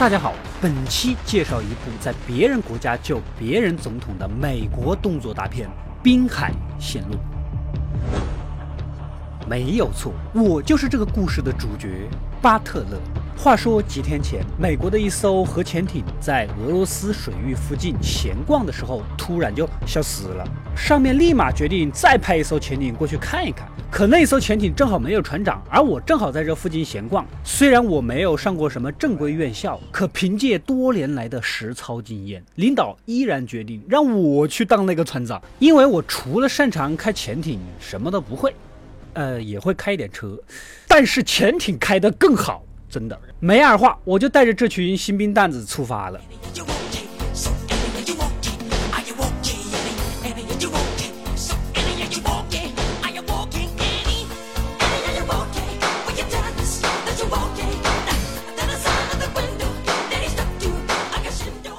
大家好，本期介绍一部在别人国家救别人总统的美国动作大片《滨海线路》。没有错，我就是这个故事的主角巴特勒。话说几天前，美国的一艘核潜艇在俄罗斯水域附近闲逛的时候，突然就消失了。上面立马决定再派一艘潜艇过去看一看。可那艘潜艇正好没有船长，而我正好在这附近闲逛。虽然我没有上过什么正规院校，可凭借多年来的实操经验，领导依然决定让我去当那个船长，因为我除了擅长开潜艇，什么都不会。呃，也会开一点车，但是潜艇开得更好，真的没二话，我就带着这群新兵蛋子出发了。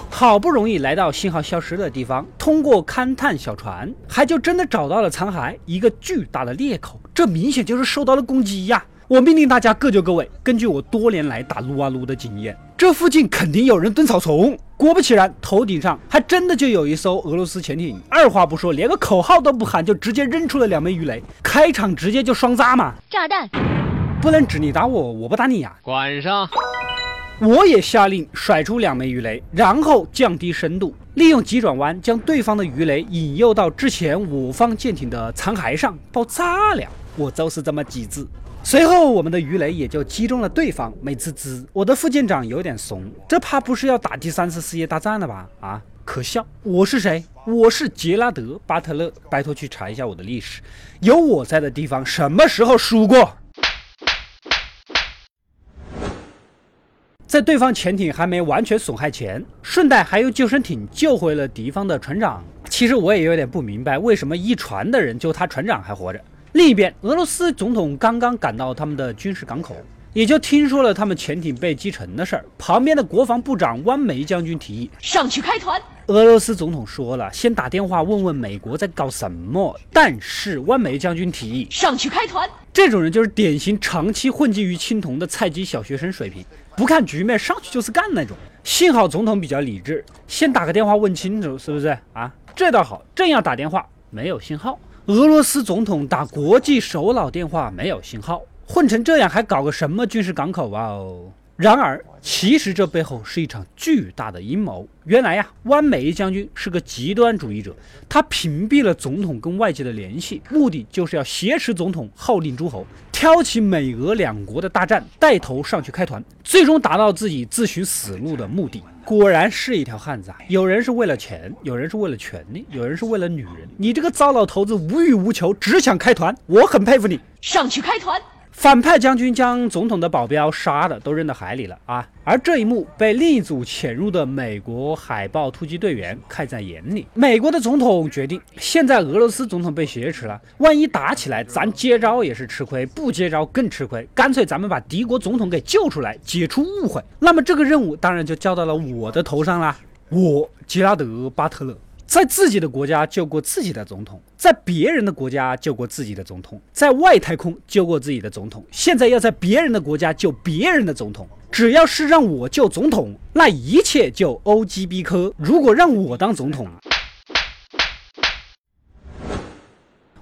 好不容易来到信号消失的地方，通过勘探小船，还就真的找到了残骸，一个巨大的裂口，这明显就是受到了攻击呀！我命令大家各就各位。根据我多年来打撸啊撸的经验，这附近肯定有人蹲草丛。果不其然，头顶上还真的就有一艘俄罗斯潜艇。二话不说，连个口号都不喊，就直接扔出了两枚鱼雷，开场直接就双炸嘛！炸弹，不能只你打我，我不打你呀！管上。我也下令甩出两枚鱼雷，然后降低深度，利用急转弯将对方的鱼雷引诱到之前我方舰艇的残骸上爆炸了。我就是这么机智。随后我们的鱼雷也就击中了对方，美滋滋。我的副舰长有点怂，这怕不是要打第三次世界大战了吧？啊，可笑！我是谁？我是杰拉德·巴特勒。拜托去查一下我的历史，有我在的地方什么时候输过？在对方潜艇还没完全损害前，顺带还用救生艇救回了敌方的船长。其实我也有点不明白，为什么一船的人就他船长还活着？另一边，俄罗斯总统刚刚赶到他们的军事港口，也就听说了他们潜艇被击沉的事儿。旁边的国防部长弯梅将军提议上去开团。俄罗斯总统说了，先打电话问问美国在搞什么。但是弯梅将军提议上去开团。这种人就是典型长期混迹于青铜的菜鸡小学生水平。不看局面，上去就是干那种。幸好总统比较理智，先打个电话问清楚，是不是啊？这倒好，正要打电话，没有信号。俄罗斯总统打国际首脑电话没有信号，混成这样还搞个什么军事港口哇？哦。然而，其实这背后是一场巨大的阴谋。原来呀，湾美将军是个极端主义者，他屏蔽了总统跟外界的联系，目的就是要挟持总统，号令诸侯，挑起美俄两国的大战，带头上去开团，最终达到自己自寻死路的目的。果然是一条汉子啊！有人是为了钱，有人是为了权利，有人是为了女人。你这个糟老头子无欲无求，只想开团，我很佩服你。上去开团。反派将军将总统的保镖杀的，都扔到海里了啊！而这一幕被另一组潜入的美国海豹突击队员看在眼里。美国的总统决定，现在俄罗斯总统被挟持了，万一打起来，咱接招也是吃亏，不接招更吃亏。干脆咱们把敌国总统给救出来，解除误会。那么这个任务当然就交到了我的头上啦，我杰拉德·巴特勒。在自己的国家救过自己的总统，在别人的国家救过自己的总统，在外太空救过自己的总统，现在要在别人的国家救别人的总统。只要是让我救总统，那一切就 O G B 科。如果让我当总统，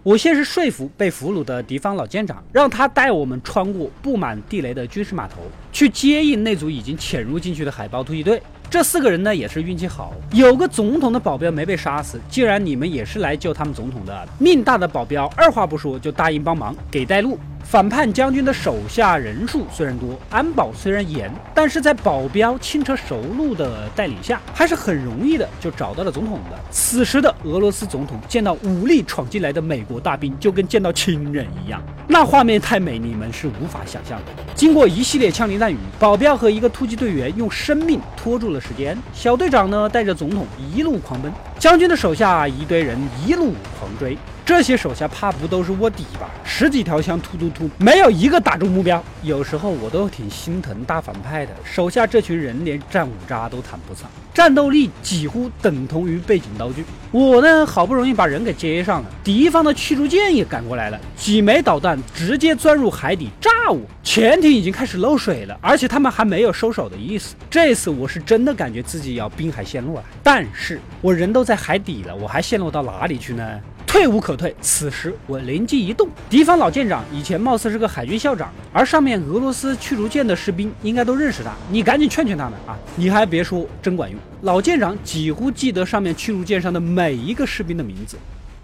我先是说服被俘虏的敌方老舰长，让他带我们穿过布满地雷的军事码头，去接应那组已经潜入进去的海豹突击队。这四个人呢也是运气好，有个总统的保镖没被杀死。既然你们也是来救他们总统的，命大的保镖二话不说就答应帮忙，给带路。反叛将军的手下人数虽然多，安保虽然严，但是在保镖轻车熟路的带领下，还是很容易的就找到了总统的。此时的俄罗斯总统见到武力闯进来的美国大兵，就跟见到亲人一样，那画面太美，你们是无法想象的。经过一系列枪林弹雨，保镖和一个突击队员用生命拖住了时间。小队长呢，带着总统一路狂奔。将军的手下一堆人一路狂追。这些手下怕不都是卧底吧？十几条枪突突突，没有一个打中目标。有时候我都挺心疼大反派的，手下这群人连战五渣都谈不上，战斗力几乎等同于背景道具。我呢，好不容易把人给接上了，敌方的驱逐舰也赶过来了，几枚导弹直接钻入海底炸我，潜艇已经开始漏水了，而且他们还没有收手的意思。这次我是真的感觉自己要滨海陷落了，但是我人都在海底了，我还陷落到哪里去呢？退无可退，此时我灵机一动，敌方老舰长以前貌似是个海军校长，而上面俄罗斯驱逐舰的士兵应该都认识他，你赶紧劝劝他们啊！你还别说，真管用。老舰长几乎记得上面驱逐舰上的每一个士兵的名字：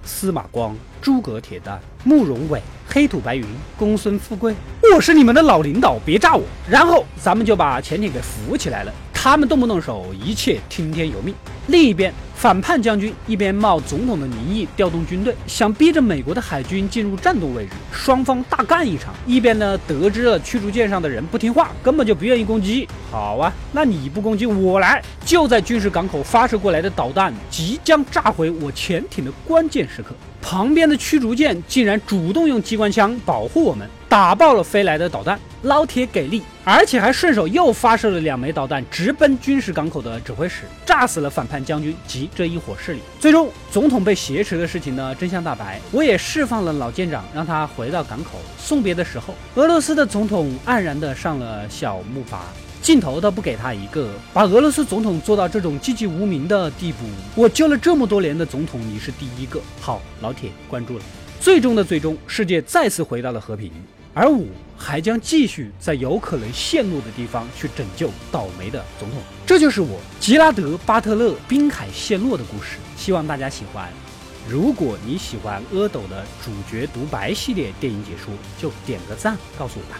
司马光、诸葛铁蛋、慕容伟、黑土白云、公孙富贵。我是你们的老领导，别炸我！然后咱们就把潜艇给扶起来了。他们动不动手，一切听天由命。另一边，反叛将军一边冒总统的名义调动军队，想逼着美国的海军进入战斗位置，双方大干一场；一边呢，得知了驱逐舰上的人不听话，根本就不愿意攻击。好啊，那你不攻击，我来。就在军事港口发射过来的导弹即将炸毁我潜艇的关键时刻。旁边的驱逐舰竟然主动用机关枪保护我们，打爆了飞来的导弹。老铁给力，而且还顺手又发射了两枚导弹，直奔军事港口的指挥室，炸死了反叛将军及这一伙势力。最终，总统被挟持的事情呢真相大白，我也释放了老舰长，让他回到港口。送别的时候，俄罗斯的总统黯然的上了小木筏。镜头都不给他一个，把俄罗斯总统做到这种寂寂无名的地步。我救了这么多年的总统，你是第一个。好，老铁关注了。最终的最终，世界再次回到了和平，而我还将继续在有可能陷落的地方去拯救倒霉的总统。这就是我吉拉德·巴特勒滨海陷落的故事。希望大家喜欢。如果你喜欢阿斗的主角独白系列电影解说，就点个赞告诉我吧。